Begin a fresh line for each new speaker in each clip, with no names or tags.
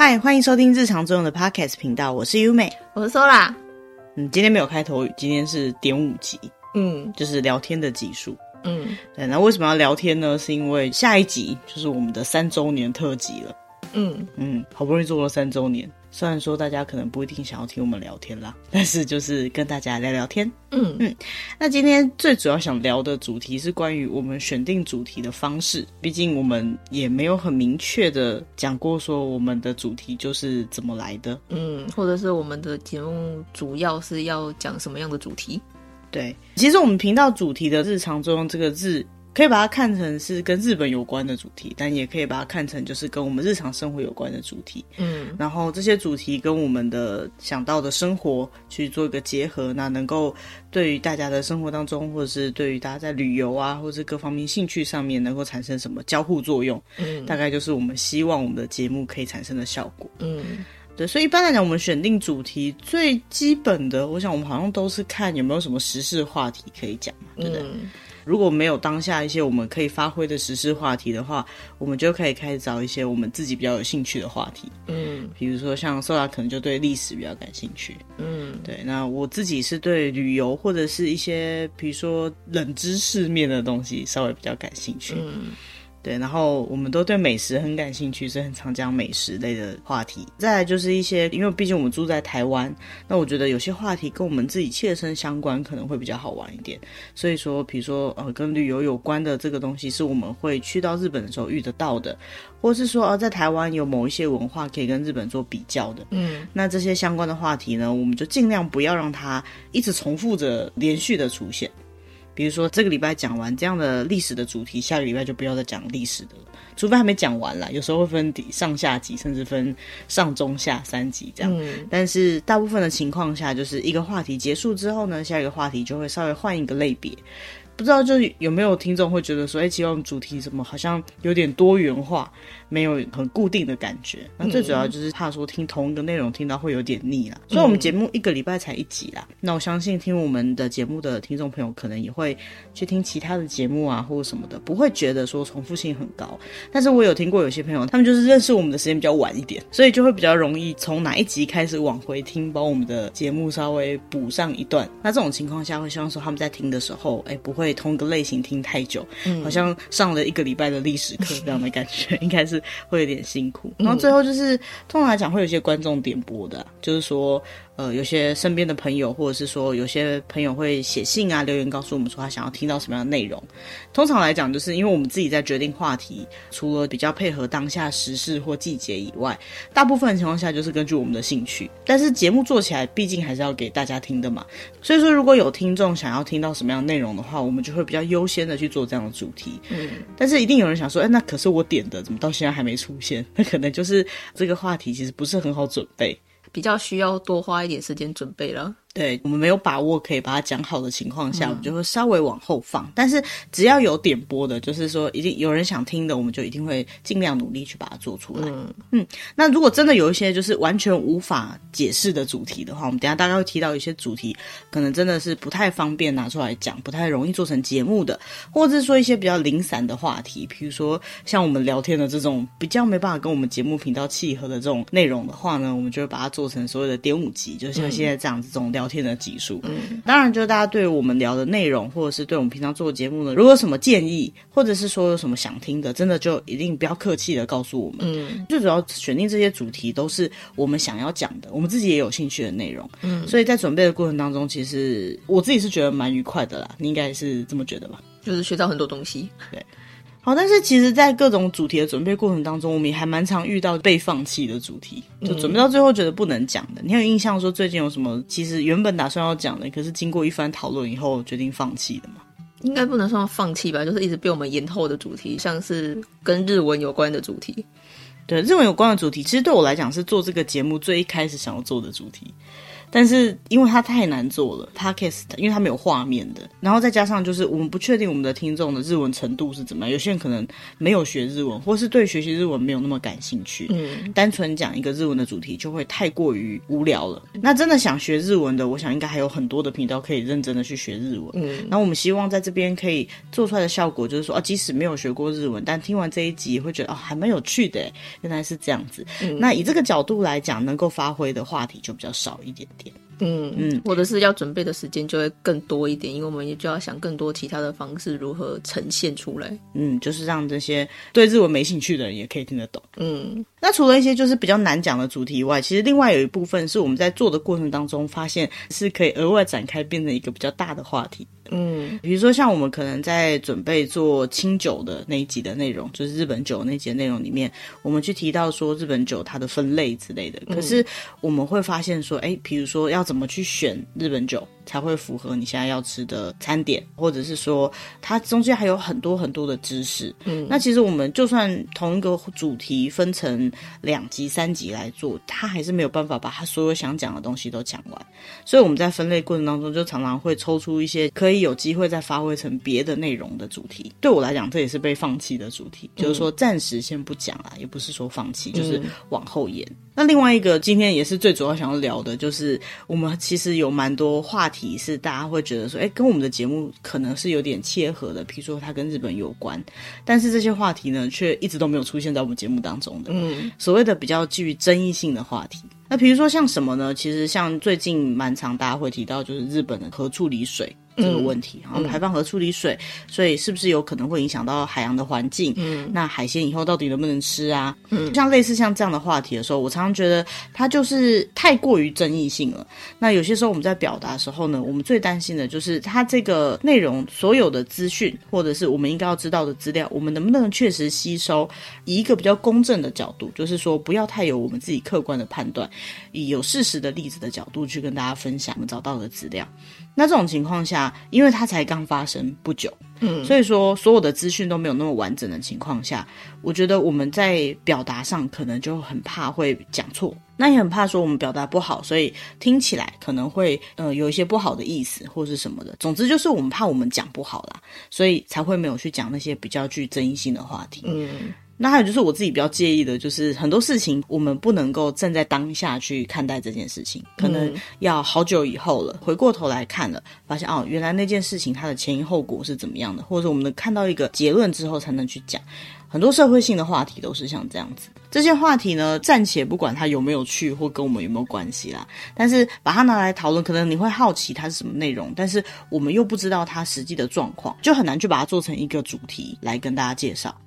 嗨，欢迎收听日常作用的 Podcast 频道，我是优美，
我是 Sola。
嗯，今天没有开头语，今天是点五集，
嗯，
就是聊天的集数，
嗯，
对。那为什么要聊天呢？是因为下一集就是我们的三周年特辑了，
嗯
嗯，好不容易做了三周年。虽然说大家可能不一定想要听我们聊天啦，但是就是跟大家聊聊天。
嗯
嗯，那今天最主要想聊的主题是关于我们选定主题的方式。毕竟我们也没有很明确的讲过说我们的主题就是怎么来的。
嗯，或者是我们的节目主要是要讲什么样的主题？
对，其实我们频道主题的日常作用这个字。可以把它看成是跟日本有关的主题，但也可以把它看成就是跟我们日常生活有关的主题。
嗯，
然后这些主题跟我们的想到的生活去做一个结合，那能够对于大家的生活当中，或者是对于大家在旅游啊，或者是各方面兴趣上面，能够产生什么交互作用？
嗯，
大概就是我们希望我们的节目可以产生的效果。
嗯，
对，所以一般来讲，我们选定主题最基本的，我想我们好像都是看有没有什么时事话题可以讲嘛，对不对？
嗯
如果没有当下一些我们可以发挥的时事话题的话，我们就可以开始找一些我们自己比较有兴趣的话题。
嗯，
比如说像 Sola 可能就对历史比较感兴趣。
嗯，
对。那我自己是对旅游或者是一些比如说冷知识面的东西稍微比较感兴趣。
嗯。
对，然后我们都对美食很感兴趣，所以很常讲美食类的话题。再来就是一些，因为毕竟我们住在台湾，那我觉得有些话题跟我们自己切身相关，可能会比较好玩一点。所以说，比如说呃，跟旅游有关的这个东西，是我们会去到日本的时候遇得到的，或是说呃，在台湾有某一些文化可以跟日本做比较的。
嗯，
那这些相关的话题呢，我们就尽量不要让它一直重复着连续的出现。比如说这个礼拜讲完这样的历史的主题，下个礼拜就不要再讲历史的了，除非还没讲完啦。有时候会分上下集，甚至分上中下三集这样。
嗯，
但是大部分的情况下，就是一个话题结束之后呢，下一个话题就会稍微换一个类别。不知道就是有没有听众会觉得说，哎，希望主题怎么好像有点多元化，没有很固定的感觉。那最主要就是怕说听同一个内容听到会有点腻啦。所以我们节目一个礼拜才一集啦。那我相信听我们的节目的听众朋友可能也会去听其他的节目啊，或者什么的，不会觉得说重复性很高。但是我有听过有些朋友，他们就是认识我们的时间比较晚一点，所以就会比较容易从哪一集开始往回听，把我们的节目稍微补上一段。那这种情况下，会希望说他们在听的时候，哎，不会。同个类型听太久，嗯，好像上了一个礼拜的历史课这样的感觉，应该是会有点辛苦。然后最后就是，通常来讲会有一些观众点播的，就是说。呃，有些身边的朋友，或者是说有些朋友会写信啊、留言告诉我们说他想要听到什么样的内容。通常来讲，就是因为我们自己在决定话题，除了比较配合当下时事或季节以外，大部分情况下就是根据我们的兴趣。但是节目做起来，毕竟还是要给大家听的嘛。所以说，如果有听众想要听到什么样的内容的话，我们就会比较优先的去做这样的主题。
嗯，
但是一定有人想说，哎，那可是我点的，怎么到现在还没出现？那可能就是这个话题其实不是很好准备。
比较需要多花一点时间准备了。
对，我们没有把握可以把它讲好的情况下，嗯，我们就会稍微往后放。但是只要有点播的，就是说一定有人想听的，我们就一定会尽量努力去把它做出来。
嗯
嗯，那如果真的有一些就是完全无法解释的主题的话，我们等下大概会提到一些主题，可能真的是不太方便拿出来讲，不太容易做成节目的，或者是说一些比较零散的话题，比如说像我们聊天的这种比较没办法跟我们节目频道契合的这种内容的话呢，我们就会把它做成所谓的点五集，就像现在这样子这种聊天的集数。嗯，当然，就是大家对我们聊的内容，或者是对我们平常做的节目呢，如果有什么建议，或者是说有什么想听的，真的就一定不要客气的告诉我们。嗯，最主要选定这些主题都是我们想要讲的，我们自己也有兴趣的内容。嗯，所以在准备的过程当中，其实我自己是觉得蛮愉快的啦。你应该也是这么觉得吧？
就是学到很多东西。
对。好，但是其实，在各种主题的准备过程当中，我们也还蛮常遇到被放弃的主题，就准备到最后觉得不能讲的。你有印象说最近有什么？其实原本打算要讲的，可是经过一番讨论以后决定放弃的吗？
应该不能算放弃吧，就是一直被我们延后的主题，像是跟日文有关的主题。
对，日文有关的主题，其实对我来讲是做这个节目最一开始想要做的主题。但是因为它太难做了，Podcast 因为它没有画面的，然后再加上就是我们不确定我们的听众的日文程度是怎么样，有些人可能没有学日文，或是对学习日文没有那么感兴趣，嗯，单纯讲一个日文的主题就会太过于无聊了。那真的想学日文的，我想应该还有很多的频道可以认真的去学日文，嗯，那我们希望在这边可以做出来的效果就是说，啊，即使没有学过日文，但听完这一集也会觉得哦，还蛮有趣的，原来是这样子。嗯，那以这个角度来讲，能够发挥的话题就比较少一点点。
嗯嗯，或者是要准备的时间就会更多一点，因为我们也就要想更多其他的方式如何呈现出来。
嗯，就是让这些对日文没兴趣的人也可以听得懂。嗯，那除了一些就是比较难讲的主题以外，其实另外有一部分是我们在做的过程当中发现是可以额外展开，变成一个比较大的话题。嗯，比如说像我们可能在准备做清酒的那一集的内容，就是日本酒那集的内容里面，我们去提到说日本酒它的分类之类的。可是我们会发现说，哎，比如说要怎么去选日本酒，才会符合你现在要吃的餐点，或者是说它中间还有很多很多的知识。嗯，那其实我们就算同一个主题分成两集、三集来做，它还是没有办法把它所有想讲的东西都讲完。所以我们在分类过程当中，就常常会抽出一些可以有机会再发挥成别的内容的主题。对我来讲，这也是被放弃的主题，嗯、就是说暂时先不讲啦，也不是说放弃，就是往后延。嗯、那另外一个今天也是最主要想要聊的，就是我们其实有蛮多话题。题是大家会觉得说，哎，跟我们的节目可能是有点切合的，比如说它跟日本有关，但是这些话题呢，却一直都没有出现在我们节目当中的。嗯，所谓的比较具于争议性的话题，那比如说像什么呢？其实像最近蛮常大家会提到，就是日本的核处理水。这个问题，然后排放和处理水，嗯、所以是不是有可能会影响到海洋的环境？嗯，那海鲜以后到底能不能吃啊？嗯，像类似像这样的话题的时候，我常常觉得它就是太过于争议性了。那有些时候我们在表达的时候呢，我们最担心的就是它这个内容所有的资讯，或者是我们应该要知道的资料，我们能不能确实吸收？以一个比较公正的角度，就是说不要太有我们自己客观的判断，以有事实的例子的角度去跟大家分享我们找到的资料。那这种情况下，因为它才刚发生不久，嗯，所以说所有的资讯都没有那么完整的情况下，我觉得我们在表达上可能就很怕会讲错，那也很怕说我们表达不好，所以听起来可能会呃有一些不好的意思或是什么的。总之就是我们怕我们讲不好啦，所以才会没有去讲那些比较具争议性的话题，嗯。那还有就是我自己比较介意的，就是很多事情我们不能够站在当下去看待这件事情，可能要好久以后了，回过头来看了，发现哦，原来那件事情它的前因后果是怎么样的，或者我们能看到一个结论之后才能去讲。很多社会性的话题都是像这样子，这些话题呢，暂且不管它有没有趣或跟我们有没有关系啦，但是把它拿来讨论，可能你会好奇它是什么内容，但是我们又不知道它实际的状况，就很难去把它做成一个主题来跟大家介绍。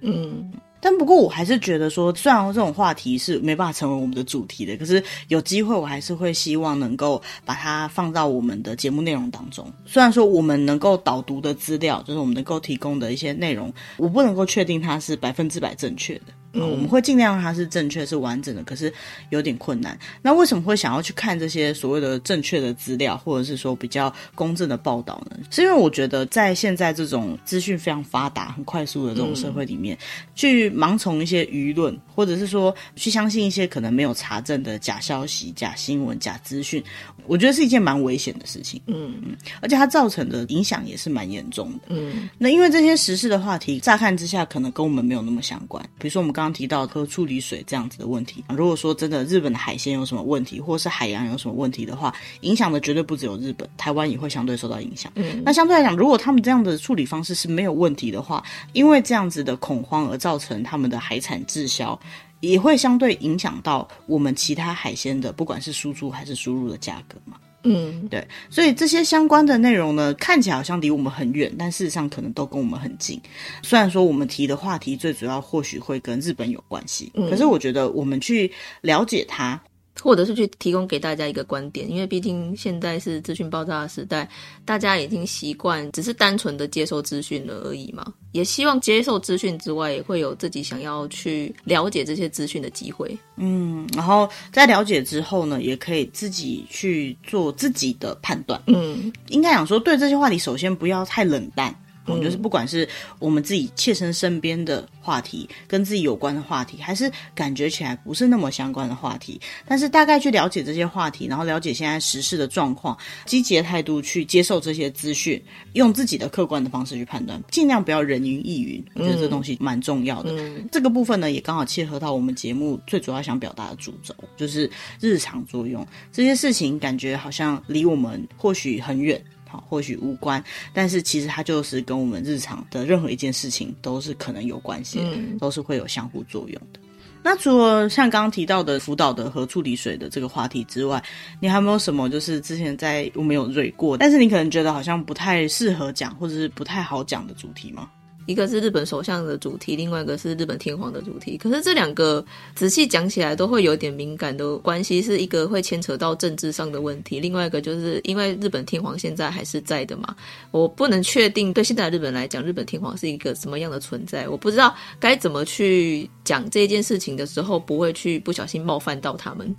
嗯，但不过我还是觉得说，虽然这种话题是没办法成为我们的主题的，可是有机会我还是会希望能够把它放到我们的节目内容当中。虽然说我们能够导读的资料，就是我们能够提供的一些内容，我不能够确定它是百分之百正确的。嗯，我们会尽量让它是正确、是完整的，可是有点困难。那为什么会想要去看这些所谓的正确的资料，或者是说比较公正的报道呢？是因为我觉得在现在这种资讯非常发达、很快速的这种社会里面，嗯、去盲从一些舆论，或者是说去相信一些可能没有查证的假消息、假新闻、假资讯，我觉得是一件蛮危险的事情。嗯嗯，而且它造成的影响也是蛮严重的。嗯，那因为这些时事的话题，乍看之下可能跟我们没有那么相关，比如说我们刚刚提到核处理水这样子的问题，如果说真的日本的海鲜有什么问题，或是海洋有什么问题的话，影响的绝对不只有日本，台湾也会相对受到影响。嗯，那相对来讲，如果他们这样的处理方式是没有问题的话，因为这样子的恐慌而造成他们的海产滞销，也会相对影响到我们其他海鲜的，不管是输出还是输入的价格嘛。嗯，对，所以这些相关的内容呢，看起来好像离我们很远，但事实上可能都跟我们很近。虽然说我们提的话题最主要或许会跟日本有关系，嗯，可是我觉得我们去了解它。
或者是去提供给大家一个观点，因为毕竟现在是资讯爆炸的时代，大家已经习惯只是单纯的接受资讯了而已嘛。也希望接受资讯之外，也会有自己想要去了解这些资讯的机会。
嗯，然后在了解之后呢，也可以自己去做自己的判断。嗯，应该讲说，对这些话题，首先不要太冷淡。嗯，就是不管是我们自己切身身边的话题，跟自己有关的话题，还是感觉起来不是那么相关的话题，但是大概去了解这些话题，然后了解现在时事的状况，积极的态度去接受这些资讯，用自己的客观的方式去判断，尽量不要人云亦云。我觉得这东西蛮重要的。嗯、这个部分呢，也刚好切合到我们节目最主要想表达的主轴，就是日常作用。这些事情感觉好像离我们或许很远。好，或许无关，但是其实它就是跟我们日常的任何一件事情都是可能有关系，嗯，都是会有相互作用的。那除了像刚刚提到的福岛的核处理水的这个话题之外，你还有没有什么就是之前在我们有蕊过，但是你可能觉得好像不太适合讲，或者是不太好讲的主题吗？
一个是日本首相的主题，另外一个是日本天皇的主题。可是这两个仔细讲起来都会有点敏感的关系，是一个会牵扯到政治上的问题，另外一个就是因为日本天皇现在还是在的嘛，我不能确定对现在日本来讲，日本天皇是一个什么样的存在，我不知道该怎么去讲这件事情的时候，不会去不小心冒犯到他们。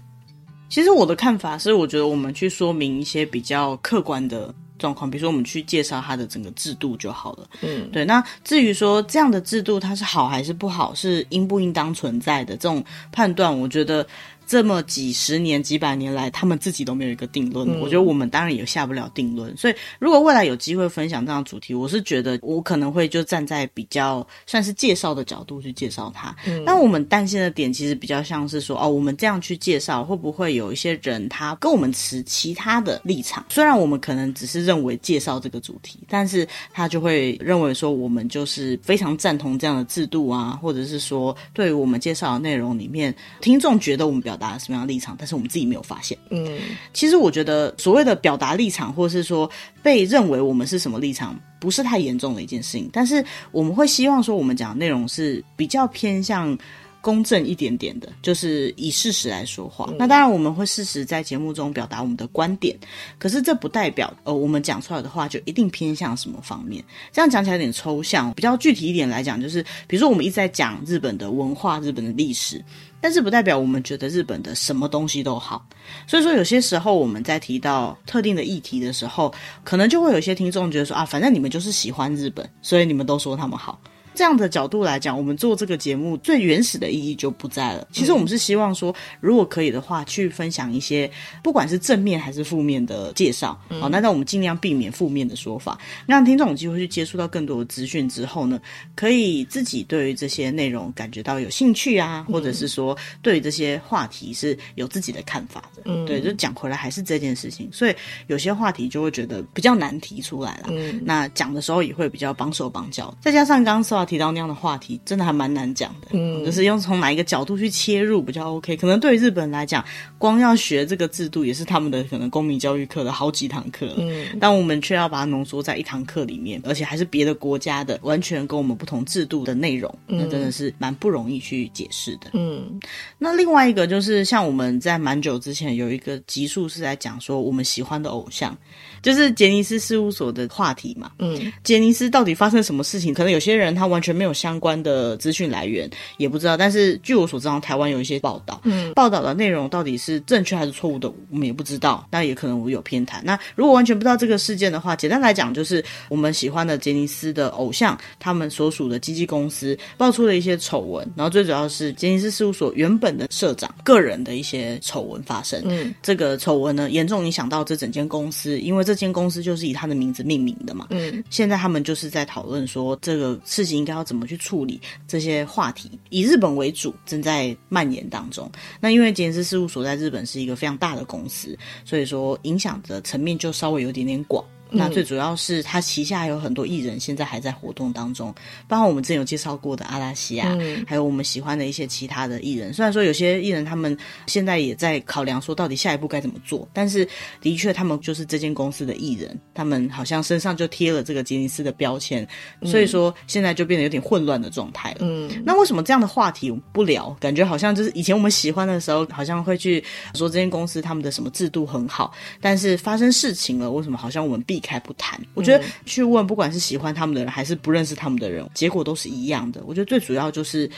其实我的看法是，我觉得我们去说明一些比较客观的。状况，比如说我们去介绍它的整个制度就好了。嗯，对。那至于说这样的制度它是好还是不好，是应不应当存在的这种判断，我觉得。这么几十年、几百年来，他们自己都没有一个定论。嗯。我觉得我们当然也下不了定论。所以，如果未来有机会分享这样的主题，我是觉得我可能会就站在比较算是介绍的角度去介绍它。嗯。但我们担心的点其实比较像是说，哦，我们这样去介绍，会不会有一些人他跟我们持其他的立场？虽然我们可能只是认为介绍这个主题，但是他就会认为说我们就是非常赞同这样的制度啊，或者是说对于我们介绍的内容里面，听众觉得我们表。达什么样的立场，但是我们自己没有发现。嗯，其实我觉得所谓的表达立场，或者是说被认为我们是什么立场，不是太严重的一件事情。但是我们会希望说，我们讲的内容是比较偏向。公正一点点的，就是以事实来说话。嗯。那当然，我们会适时在节目中表达我们的观点，可是这不代表呃，我们讲出来的话就一定偏向什么方面。这样讲起来有点抽象，比较具体一点来讲，就是比如说我们一直在讲日本的文化、日本的历史，但是不代表我们觉得日本的什么东西都好。所以说，有些时候我们在提到特定的议题的时候，可能就会有一些听众觉得说啊，反正你们就是喜欢日本，所以你们都说他们好。这样的角度来讲，我们做这个节目最原始的意义就不在了。其实我们是希望说，如果可以的话，去分享一些不管是正面还是负面的介绍。好，那让我们尽量避免负面的说法，让听众有机会去接触到更多的资讯之后呢，可以自己对于这些内容感觉到有兴趣啊，或者是说对于这些话题是有自己的看法的。嗯，对，就讲回来还是这件事情，所以有些话题就会觉得比较难提出来了。嗯，那讲的时候也会比较绑手绑脚，再加上刚刚说到。提到那样的话题，真的还蛮难讲的。嗯，就是用从哪一个角度去切入比较 OK。可能对于日本人来讲，光要学这个制度，也是他们的可能公民教育课的好几堂课。嗯，但我们却要把它浓缩在一堂课里面，而且还是别的国家的，完全跟我们不同制度的内容，那真的是蛮不容易去解释的。嗯，那另外一个就是像我们在蛮久之前有一个集数是在讲说我们喜欢的偶像。就是杰尼斯事务所的话题嘛，嗯，杰尼斯到底发生什么事情？可能有些人他完全没有相关的资讯来源，也不知道。但是据我所知道，台湾有一些报道，嗯，报道的内容到底是正确还是错误的，我们也不知道。那也可能我有偏袒。那如果完全不知道这个事件的话，简单来讲，就是我们喜欢的杰尼斯的偶像，他们所属的经纪公司爆出了一些丑闻，然后最主要是杰尼斯事务所原本的社长个人的一些丑闻发生。嗯，这个丑闻呢，严重影响到这整间公司，因为。这间公司就是以他的名字命名的嘛。嗯，现在他们就是在讨论说这个事情应该要怎么去处理这些话题，以日本为主，正在蔓延当中。那因为杰尼斯事务所在日本是一个非常大的公司，所以说影响的层面就稍微有点点广。那最主要是他旗下有很多艺人，现在还在活动当中，包括我们之前有介绍过的阿拉西亚，嗯，还有我们喜欢的一些其他的艺人。虽然说有些艺人他们现在也在考量说到底下一步该怎么做，但是的确他们就是这间公司的艺人，他们好像身上就贴了这个吉尼斯的标签，所以说现在就变得有点混乱的状态了。嗯，那为什么这样的话题我们不聊？感觉好像就是以前我们喜欢的时候，好像会去说这间公司他们的什么制度很好，但是发生事情了，为什么好像我们避开不谈，我觉得去问，不管是喜欢他们的人还是不认识他们的人，结果都是一样的。我觉得最主要就是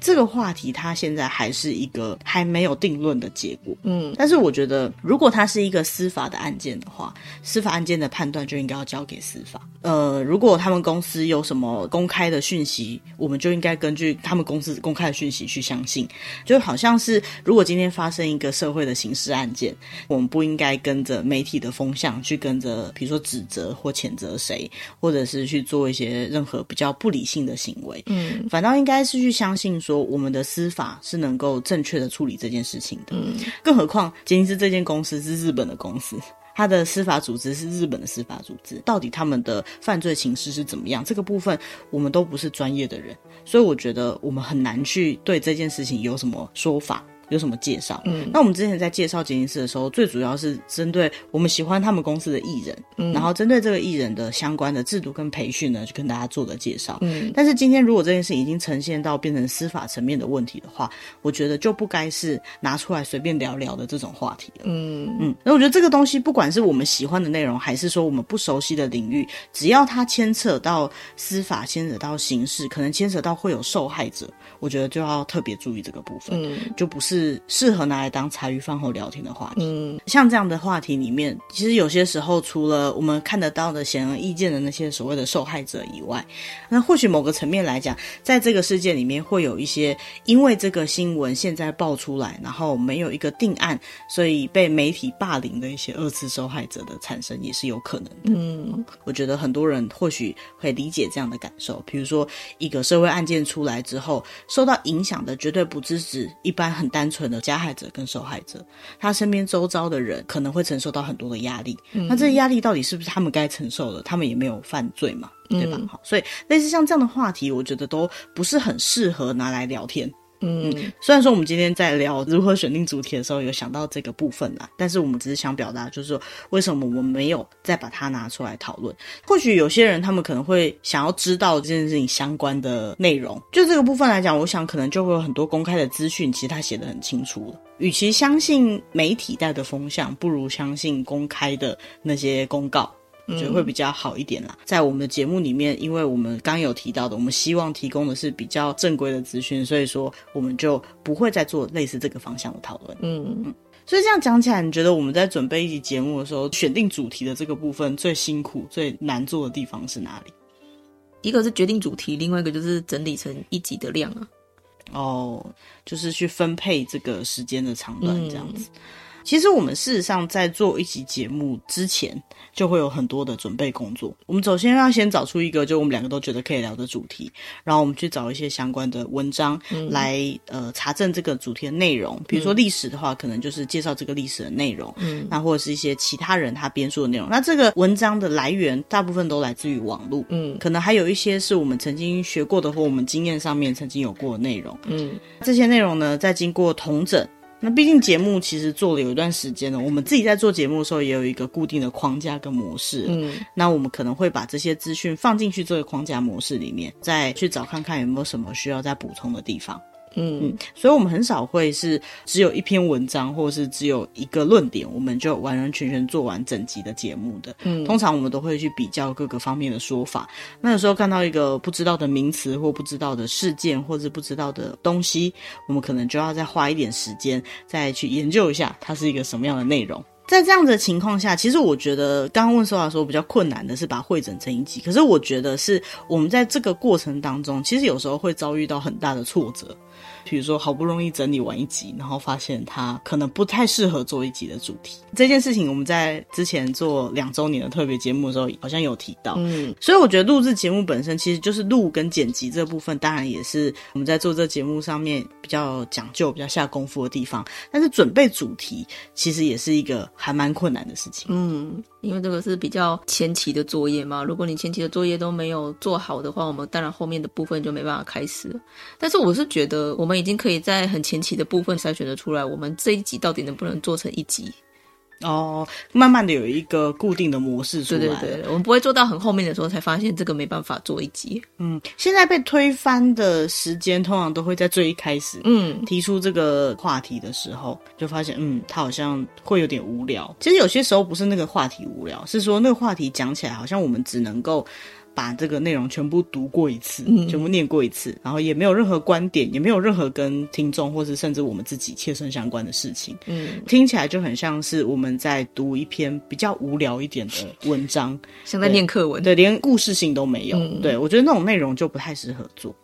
这个话题它现在还是一个还没有定论的结果。
嗯，
但是我觉得，如果它是一个司法的案件的话，司法案件的判断就应该要交给司法。呃，如果他们公司有什么公开的讯息，我们就应该根据他们公司公开的讯息去相信。就好像是，如果今天发生一个社会的刑事案件，我们不应该跟着媒体的风向去跟着，比如说指责或谴责谁，或者是去做一些任何比较不理性的行为。
嗯，
反倒应该是去相信说，我们的司法是能够正确的处理这件事情的。
嗯，
更何况杰尼斯这间公司是日本的公司，他的司法组织是日本的司法组织，到底他们的犯罪情势是怎么样？这个部分我们都不是专业的人，所以我觉得我们很难去对这件事情有什么说法。有什么介绍？嗯，那我们之前在介绍杰尼斯的时候，最主要是针对我们喜欢他们公司的艺人，嗯，然后针对这个艺人的相关的制度跟培训呢，去跟大家做的介绍。嗯，但是今天如果这件事已经呈现到变成司法层面的问题的话，我觉得就不该是拿出来随便聊聊的这种话题了。嗯嗯，那我觉得这个东西，不管是我们喜欢的内容，还是说我们不熟悉的领域，只要它牵扯到司法，牵扯到刑事，可能牵扯到会有受害者，我觉得就要特别注意这个部分。嗯，就不是。是适合拿来当茶余饭后聊天的话题。嗯，像这样的话题里面，其实有些时候除了我们看得到的显而易见的那些所谓的受害者以外，那或许某个层面来讲，在这个事件里面会有一些因为这个新闻现在爆出来，然后没有一个定案，所以被媒体霸凌的一些二次受害者的产生也是有可能的。嗯，我觉得很多人或许会理解这样的感受。比如说，一个社会案件出来之后，受到影响的绝对不只是一般很单。单纯的加害者跟受害者，他身边周遭的人可能会承受到很多的压力。嗯、那这些压力到底是不是他们该承受的？他们也没有犯罪嘛，对吧？好、嗯，所以类似像这样的话题，我觉得都不是很适合拿来聊天。嗯，虽然说我们今天在聊如何选定主题的时候有想到这个部分啦，但是我们只是想表达，就是说为什么我们没有再把它拿出来讨论？或许有些人他们可能会想要知道这件事情相关的内容，就这个部分来讲，我想可能就会有很多公开的资讯，其实他写得很清楚了。与其相信媒体带的风向，不如相信公开的那些公告。我觉得会比较好一点啦。在我们的节目里面，因为我们刚有提到的，我们希望提供的是比较正规的资讯，所以说我们就不会再做类似这个方向的讨论。嗯嗯。所以这样讲起来，你觉得我们在准备一集节目的时候，选定主题的这个部分最辛苦、最难做的地方是哪里？
一个是决定主题，另外一个就是整理成一集的量啊。
哦，就是去分配这个时间的长短，这样子。嗯其实我们事实上在做一期节目之前，就会有很多的准备工作。我们首先要先找出一个，就我们两个都觉得可以聊的主题，然后我们去找一些相关的文章来、嗯、呃查证这个主题的内容。比如说历史的话，可能就是介绍这个历史的内容，嗯，那或者是一些其他人他编述的内容。那这个文章的来源大部分都来自于网络，嗯，可能还有一些是我们曾经学过的或我们经验上面曾经有过的内容，嗯，这些内容呢，在经过统整。那毕竟节目其实做了有一段时间了，我们自己在做节目的时候也有一个固定的框架跟模式。嗯，那我们可能会把这些资讯放进去这个框架模式里面，再去找看看有没有什么需要再补充的地方。嗯嗯，所以我们很少会是只有一篇文章，或是只有一个论点，我们就完完全全做完整集的节目的。嗯，通常我们都会去比较各个方面的说法。那有时候看到一个不知道的名词，或不知道的事件，或者不知道的东西，我们可能就要再花一点时间，再去研究一下它是一个什么样的内容。在这样的情况下，其实我觉得刚刚问说话的时候比较困难的是把它汇整成一集。可是我觉得是我们在这个过程当中，其实有时候会遭遇到很大的挫折。比如说，好不容易整理完一集，然后发现它可能不太适合做一集的主题。这件事情我们在之前做两周年的特别节目的时候，好像有提到。嗯，所以我觉得录制节目本身其实就是录跟剪辑这部分，当然也是我们在做这节目上面比较讲究、比较下功夫的地方。但是准备主题其实也是一个还蛮困难的事情。
嗯，因为这个是比较前期的作业嘛。如果你前期的作业都没有做好的话，我们当然后面的部分就没办法开始。但是我是觉得我们。已经可以在很前期的部分筛选的出来，我们这一集到底能不能做成一集？
哦，慢慢的有一个固定的模式出来。
对对对，我们不会做到很后面的时候才发现这个没办法做一集。
嗯，现在被推翻的时间通常都会在最一开始，嗯，提出这个话题的时候，就发现，嗯，他好像会有点无聊。其实有些时候不是那个话题无聊，是说那个话题讲起来好像我们只能够。把这个内容全部读过一次，
嗯、
全部念过一次，然后也没有任何观点，也没有任何跟听众或是甚至我们自己切身相关的事情，
嗯，
听起来就很像是我们在读一篇比较无聊一点的文章，
像在念课文，
对，连故事性都没有。
嗯、
对，我觉得那种内容就不太适合做。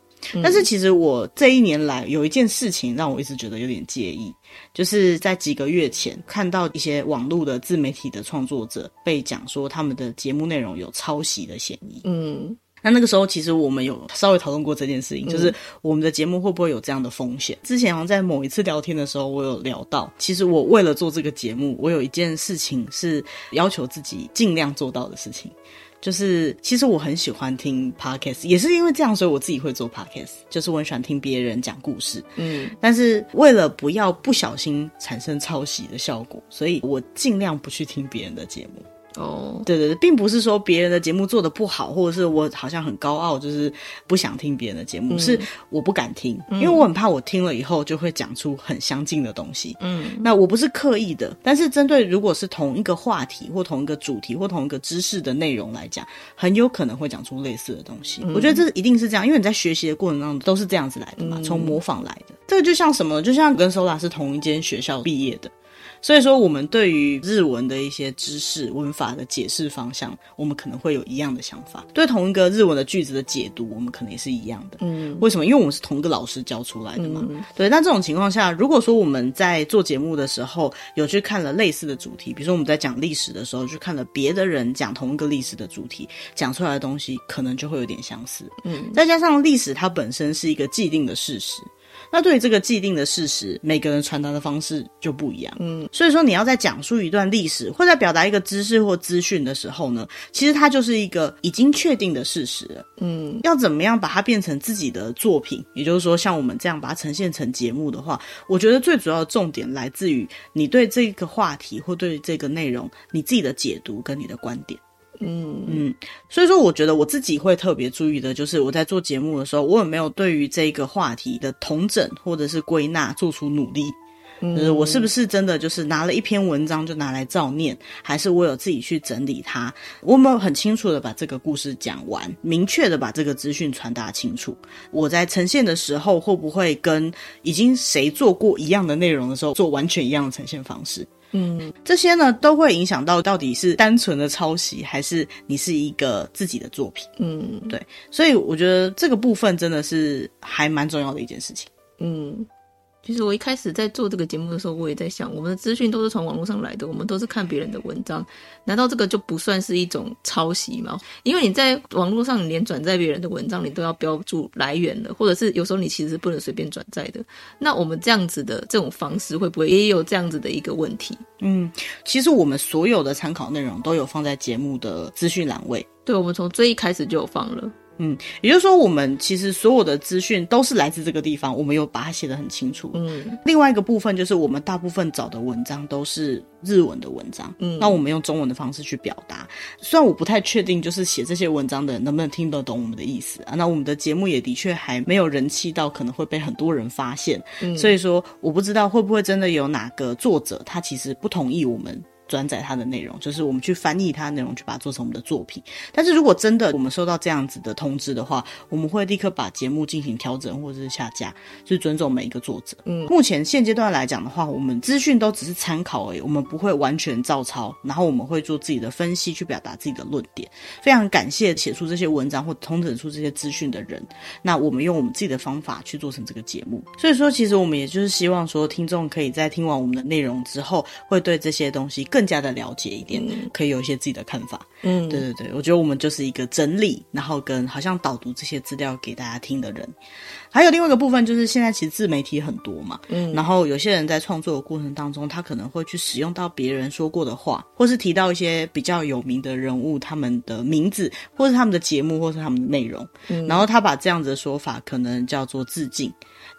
但是其实我这一年来有一件事情让我一直觉得有点介意，就是在几个月前看到一些网络的自媒体的创作者被讲说他们的节目内容有抄袭的嫌疑。
嗯，
那那个时候其实我们有稍微讨论过这件事情，就是我们的节目会不会有这样的风险？之前好像在某一次聊天的时候，我有聊到，其实我为了做这个节目，我有一件事情是要求自己尽量做到的事情。就是，其实我很喜欢听 podcast，也是因为这样，所以我自己会做 podcast。就是我很喜欢听别人讲故事，
嗯，
但是为了不要不小心产生抄袭的效果，所以我尽量不去听别人的节目。
哦，
对对对，并不是说别人的节目做的不好，或者是我好像很高傲，就是不想听别人的节目，嗯、是我不敢听，因为我很怕我听了以后就会讲出很相近的东西。嗯，那我不是刻意的，但是针对如果是同一个话题或同一个主题或同一个知识的内容来讲，很有可能会讲出类似的东西。嗯、我觉得这一定是这样，因为你在学习的过程当中都是这样子来的嘛，从模仿来的。这个就像什么？就像跟 Sola 是同一间学校毕业的。所以说，我们对于日文的一些知识、文法的解释方向，我们可能会有一样的想法。对同一个日文的句子的解读，我们可能也是一样的。嗯，为什么？因为我们是同一个老师教出来的嘛。嗯、对，那这种情况下，如果说我们在做节目的时候有去看了类似的主题，比如说我们在讲历史的时候，去看了别的人讲同一个历史的主题，讲出来的东西可能就会有点相似。嗯，再加上历史它本身是一个既定的事实。那对于这个既定的事实，每个人传达的方式就不一样。嗯，所以说你要在讲述一段历史，或在表达一个知识或资讯的时候呢，其实它就是一个已经确定的事实了。嗯，要怎么样把它变成自己的作品？也就是说，像我们这样把它呈现成节目的话，我觉得最主要的重点来自于你对这个话题或对这个内容你自己的解读跟你的观点。嗯嗯，所以说我觉得我自己会特别注意的，就是我在做节目的时候，我有没有对于这个话题的统整或者是归纳做出努力？嗯，就是我是不是真的就是拿了一篇文章就拿来照念，还是我有自己去整理它？我有没有很清楚的把这个故事讲完，明确的把这个资讯传达清楚？我在呈现的时候，会不会跟已经谁做过一样的内容的时候，做完全一样的呈现方式？嗯，这些呢都会影响到到底是单纯的抄袭，还是你是一个自己的作品。嗯，对，所以我觉得这个部分真的是还蛮重要的一件事情。嗯。
其实我一开始在做这个节目的时候，我也在想，我们的资讯都是从网络上来的，我们都是看别人的文章，难道这个就不算是一种抄袭吗？因为你在网络上，你连转载别人的文章，你都要标注来源的，或者是有时候你其实是不能随便转载的。那我们这样子的这种方式，会不会也有这样子的一个问题？
嗯，其实我们所有的参考内容都有放在节目的资讯栏位。
对，我们从最一开始就有放了。
嗯，也就是说，我们其实所有的资讯都是来自这个地方，我们有把它写得很清楚。嗯，另外一个部分就是我们大部分找的文章都是日文的文章，嗯，那我们用中文的方式去表达。虽然我不太确定，就是写这些文章的人能不能听得懂我们的意思啊。那我们的节目也的确还没有人气到可能会被很多人发现，嗯，所以说我不知道会不会真的有哪个作者他其实不同意我们。转载它的内容，就是我们去翻译它的内容，去把它做成我们的作品。但是如果真的我们收到这样子的通知的话，我们会立刻把节目进行调整或者是下架，是尊重每一个作者。嗯，目前现阶段来讲的话，我们资讯都只是参考而已，我们不会完全照抄，然后我们会做自己的分析，去表达自己的论点。非常感谢写出这些文章或通整出这些资讯的人。那我们用我们自己的方法去做成这个节目。所以说，其实我们也就是希望说，听众可以在听完我们的内容之后，会对这些东西更。更加的了解一点，可以有一些自己的看法。嗯，对对对，我觉得我们就是一个整理，然后跟好像导读这些资料给大家听的人。还有另外一个部分，就是现在其实自媒体很多嘛，嗯，然后有些人在创作的过程当中，他可能会去使用到别人说过的话，或是提到一些比较有名的人物他们的名字，或是他们的节目，或是他们的内容，嗯，然后他把这样子的说法可能叫做致敬。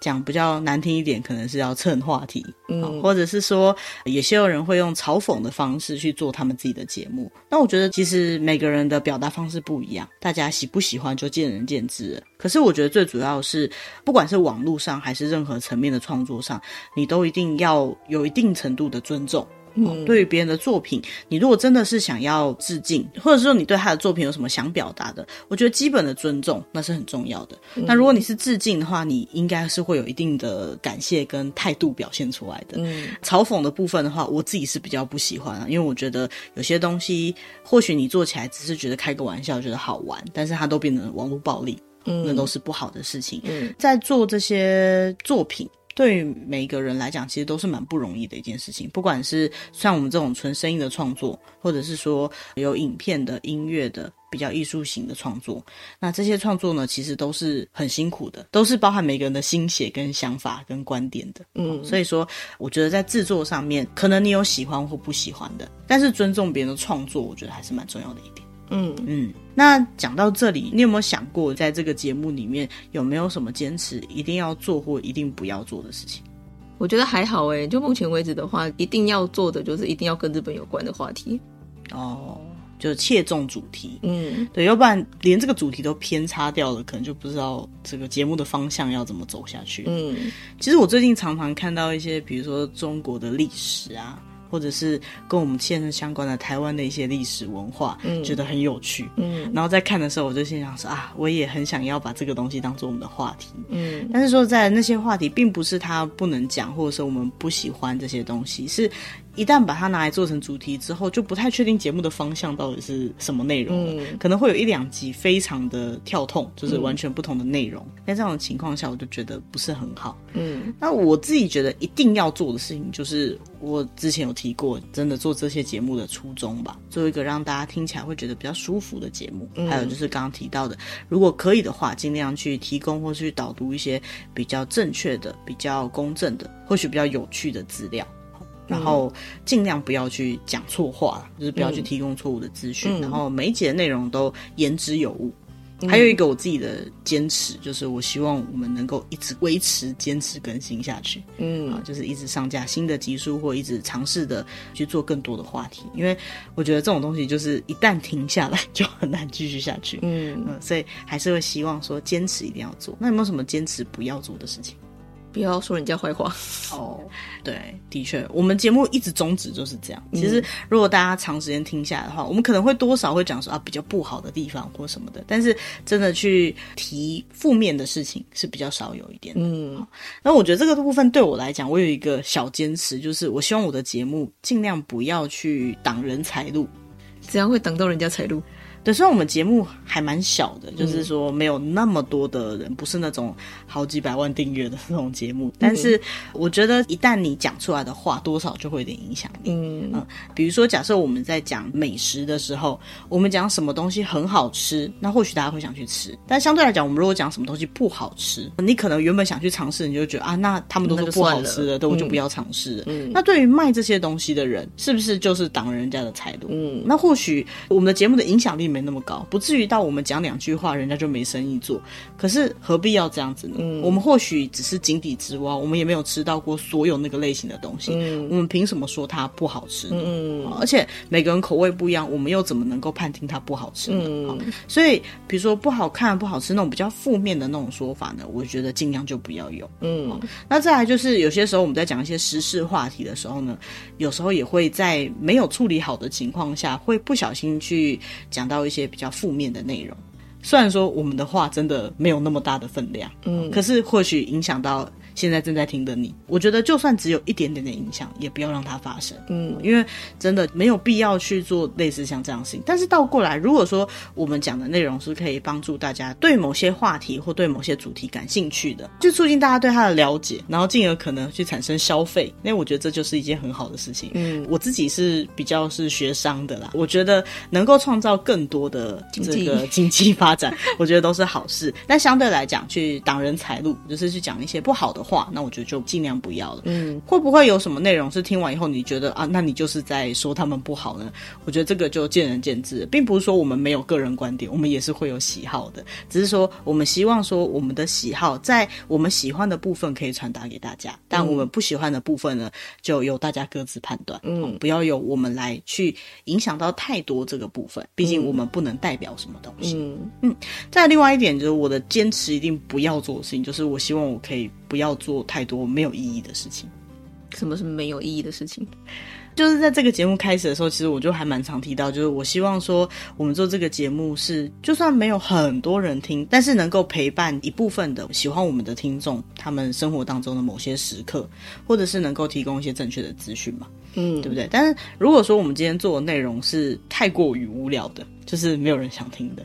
讲比较难听一点，可能是要蹭话题，嗯，或者是说，有些人会用嘲讽的方式去做他们自己的节目。那我觉得，其实每个人的表达方式不一样，大家喜不喜欢就见仁见智了。可是，我觉得最主要是，不管是网络上还是任何层面的创作上，你都一定要有一定程度的尊重。嗯，对于别人的作品，你如果真的是想要致敬，或者说你对他的作品有什么想表达的，我觉得基本的尊重那是很重要的。嗯、那如果你是致敬的话，你应该是会有一定的感谢跟态度表现出来的。嗯，嘲讽的部分的话，我自己是比较不喜欢啊，因为我觉得有些东西或许你做起来只是觉得开个玩笑，觉得好玩，但是它都变成网络暴力，嗯，那都是不好的事情。嗯，在做这些作品。对于每一个人来讲，其实都是蛮不容易的一件事情。不管是像我们这种纯声音的创作，或者是说有影片的、音乐的、比较艺术型的创作，那这些创作呢，其实都是很辛苦的，都是包含每个人的心血、跟想法、跟观点的。嗯，所以说，我觉得在制作上面，可能你有喜欢或不喜欢的，但是尊重别人的创作，我觉得还是蛮重要的一点。嗯嗯，那讲到这里，你有没有想过，在这个节目里面有没有什么坚持一定要做或一定不要做的事情？
我觉得还好哎，就目前为止的话，一定要做的就是一定要跟日本有关的话题
哦，就是切中主题。嗯，对，要不然连这个主题都偏差掉了，可能就不知道这个节目的方向要怎么走下去。嗯，其实我最近常常看到一些，比如说中国的历史啊。或者是跟我们切身相关的台湾的一些历史文化，嗯，觉得很有趣，嗯，然后在看的时候，我就心想说啊，我也很想要把这个东西当做我们的话题，嗯，但是说在那些话题，并不是他不能讲，或者是我们不喜欢这些东西，是。一旦把它拿来做成主题之后，就不太确定节目的方向到底是什么内容了。嗯，可能会有一两集非常的跳痛，就是完全不同的内容。在、嗯、这样的情况下，我就觉得不是很好。嗯，那我自己觉得一定要做的事情，就是我之前有提过，真的做这些节目的初衷吧，做一个让大家听起来会觉得比较舒服的节目。嗯、还有就是刚刚提到的，如果可以的话，尽量去提供或是去导读一些比较正确的、比较公正的，或许比较有趣的资料。然后尽量不要去讲错话，就是不要去提供错误的资讯。嗯、然后每一节的内容都言之有物。嗯、还有一个我自己的坚持，就是我希望我们能够一直维持坚持更新下去。嗯，啊，就是一直上架新的集数，或一直尝试的去做更多的话题。因为我觉得这种东西就是一旦停下来 就很难继续下去。嗯，嗯，所以还是会希望说坚持一定要做。那有没有什么坚持不要做的事情？
不要说人家坏话
哦。对，的确，我们节目一直宗旨就是这样。其实，如果大家长时间听下来的话，我们可能会多少会讲说啊比较不好的地方或什么的，但是真的去提负面的事情是比较少有一点的。嗯，那我觉得这个部分对我来讲，我有一个小坚持，就是我希望我的节目尽量不要去挡人财路，
怎样会挡到人家财路。
对，虽然我们节目还蛮小的，就是说没有那么多的人，不是那种好几百万订阅的那种节目。但是我觉得，一旦你讲出来的话，多少就会有点影响力。嗯嗯，比如说，假设我们在讲美食的时候，我们讲什么东西很好吃，那或许大家会想去吃。但相对来讲，我们如果讲什么东西不好吃，你可能原本想去尝试，你就觉得啊，那他们都说不好吃的，对，我就不要尝试了。嗯，那对于卖这些东西的人，是不是就是挡人家的财路？嗯，那或许我们的节目的影响力没那么高，不至于到我们讲两句话，人家就没生意做。可是何必要这样子呢？嗯，我们或许只是井底之蛙，我们也没有吃到过所有那个类型的东西。嗯，我们凭什么说它不好吃呢？嗯，而且每个人口味不一样，我们又怎么能够判定它不好吃呢？嗯，所以比如说不好看、不好吃那种比较负面的那种说法呢，我觉得尽量就不要有。嗯，那再来就是有些时候我们在讲一些时事话题的时候呢，有时候也会在没有处理好的情况下，会不小心去讲到一些比较。负面的内容，虽然说我们的话真的没有那么大的分量，嗯，可是或许影响到。现在正在听的你，我觉得就算只有一点点的影响，也不要让它发生。嗯，因为真的没有必要去做类似像这样的事情。但是倒过来，如果说我们讲的内容是可以帮助大家对某些话题或对某些主题感兴趣的，就促进大家对它的了解，然后进而可能去产生消费，那我觉得这就是一件很好的事情。嗯，我自己是比较是学商的啦，我觉得能够创造更多的这个经济 发展，我觉得都是好事。但相对来讲，去挡人财路，就是去讲一些不好的话，那我觉得就尽量不要了。嗯，会不会有什么内容是听完以后你觉得啊，那你就是在说他们不好呢？我觉得这个就见仁见智，并不是说我们没有个人观点，我们也是会有喜好的，只是说我们希望说我们的喜好在我们喜欢的部分可以传达给大家，但我们不喜欢的部分呢，就由大家各自判断。嗯，不要由我们来去影响到太多这个部分，毕竟我们不能代表什么东西。嗯嗯。再另外一点就是我的坚持一定不要做的事情，就是我希望我可以。不要做太多没有意义的事情。
什么是没有意义的事情？
就是在这个节目开始的时候，其实我就还蛮常提到，就是我希望说，我们做这个节目是，就算没有很多人听，但是能够陪伴一部分的喜欢我们的听众，他们生活当中的某些时刻，或者是能够提供一些正确的资讯嘛，嗯，对不对？但是如果说我们今天做的内容是太过于无聊的，就是没有人想听的，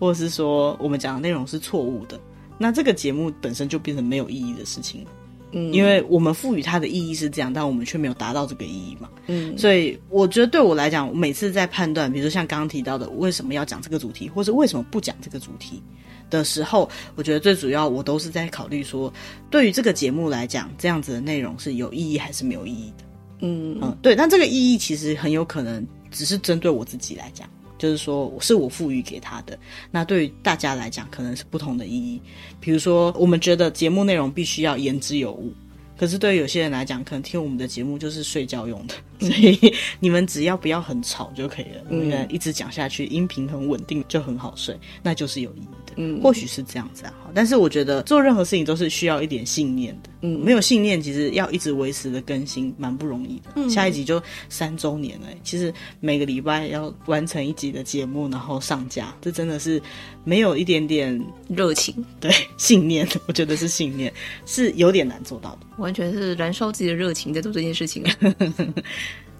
或者是说我们讲的内容是错误的，那这个节目本身就变成没有意义的事情。嗯，因为我们赋予它的意义是这样，但我们却没有达到这个意义嘛。嗯，所以我觉得对我来讲，我每次在判断，比如说像刚刚提到的，为什么要讲这个主题，或是为什么不讲这个主题的时候，我觉得最主要我都是在考虑说，对于这个节目来讲，这样子的内容是有意义还是没有意义的。嗯嗯，对，但这个意义其实很有可能只是针对我自己来讲。就是说，是我赋予给他的。那对于大家来讲，可能是不同的意义。比如说，我们觉得节目内容必须要言之有物，可是对于有些人来讲，可能听我们的节目就是睡觉用的。所以你们只要不要很吵就可以了，嗯，一直讲下去，音频很稳定就很好睡，那就是有意义的。嗯，或许是这样子啊。但是我觉得做任何事情都是需要一点信念的。嗯，没有信念，其实要一直维持的更新蛮不容易的。嗯，下一集就三周年了，其实每个礼拜要完成一集的节目，然后上架，这真的是没有一点点
热情，
对，信念，我觉得是信念，是有点难做到的。
完全是燃烧自己的热情在做这件事情。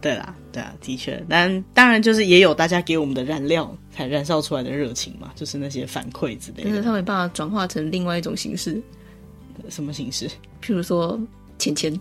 对啦，对啊，的确，但当然就是也有大家给我们的燃料才燃烧出来的热情嘛，就是那些反馈之类的。
但是他没办法转化成另外一种形式，
什么形式？
譬如说钱钱。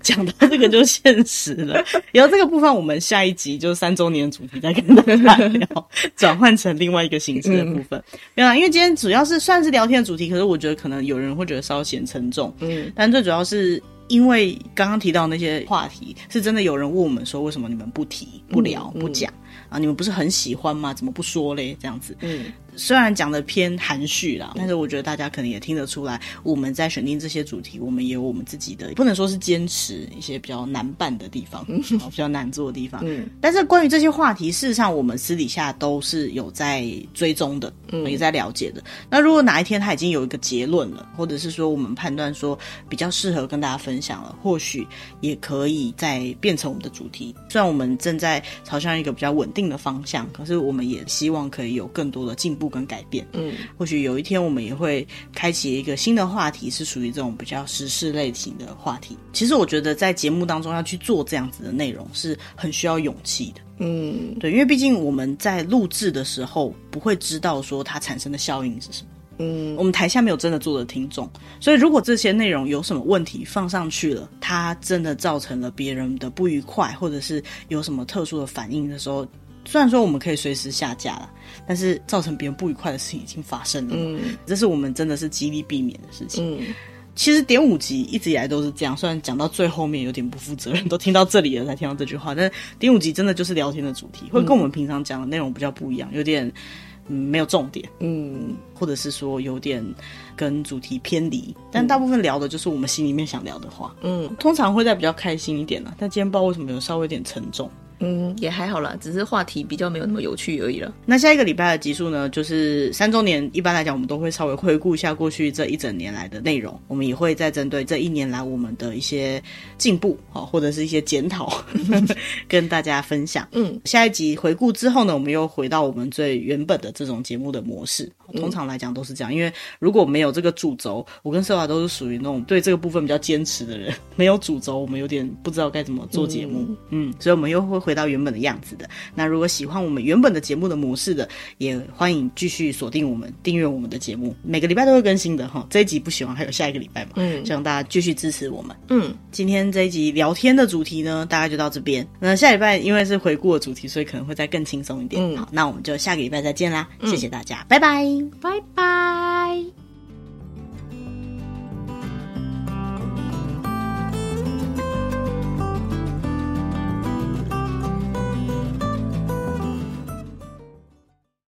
讲到这个就现实了，然后这个部分我们下一集就是三周年主题再跟大家聊，转换成另外一个形式的部分。没有啦，因为今天主要是算是聊天的主题，可是我觉得可能有人会觉得稍显沉重，嗯，但最主要是。因为刚刚提到那些话题，是真的有人问我们说，为什么你们不提、不聊、不讲、啊？你们不是很喜欢吗？怎么不说嘞？这样子，嗯。虽然讲的偏含蓄啦，但是我觉得大家可能也听得出来，我们在选定这些主题，我们也有我们自己的，不能说是坚持一些比较难办的地方，比较难做的地方。嗯，但是关于这些话题，事实上我们私底下都是有在追踪的，嗯，也在了解的。那如果哪一天他已经有一个结论了，或者是说我们判断说比较适合跟大家分享了，或许也可以再变成我们的主题。虽然我们正在朝向一个比较稳定的方向，可是我们也希望可以有更多的进步。跟改变，嗯，或许有一天我们也会开启一个新的话题，是属于这种比较时事类型的话题。其实我觉得在节目当中要去做这样子的内容是很需要勇气的，嗯，对，因为毕竟我们在录制的时候不会知道说它产生的效应是什么，嗯，我们台下没有真的做的听众，所以如果这些内容有什么问题放上去了，它真的造成了别人的不愉快，或者是有什么特殊的反应的时候。虽然说我们可以随时下架了，但是造成别人不愉快的事情已经发生了。嗯，这是我们真的是极力避免的事情。嗯，其实点五集一直以来都是这样，虽然讲到最后面有点不负责任，都听到这里了才听到这句话，但是点五集真的就是聊天的主题，会跟我们平常讲的内容比较不一样，有点嗯没有重点，嗯，或者是说有点跟主题偏离，但大部分聊的就是我们心里面想聊的话。嗯，通常会在比较开心一点啦，但今天不知道为什么有稍微有点沉重。嗯，也还好啦，只是话题比较没有那么有趣而已了。
那下一个礼拜的集数呢，就是三周年。一般来讲，我们都会稍微回顾一下过去这一整年来的内容。我们也会再针对这一年来我们的一些进步，好，或者是一些检讨，跟大家分享。嗯，下一集回顾之后呢，我们又回到我们最原本的这种节目的模式。通常来讲都是这样，因为如果没有这个主轴，我跟瑟华都是属于那种对这个部分比较坚持的人。没有主轴，我们有点不知道该怎么做节目。嗯，嗯，所以我们又会。回到原本的样子的。那如果喜欢我们原本的节目的模式的，也欢迎继续锁定我们，订阅我们的节目，每个礼拜都会更新的哈。这一集不喜欢，还有下一个礼拜嘛。嗯，希望大家继续支持我们。嗯，今天这一集聊天的主题呢，大概就到这边。那下礼拜因为是回顾的主题，所以可能会再更轻松一点。嗯，好，那我们就下个礼拜再见啦。嗯，谢谢大家，拜拜，
拜拜。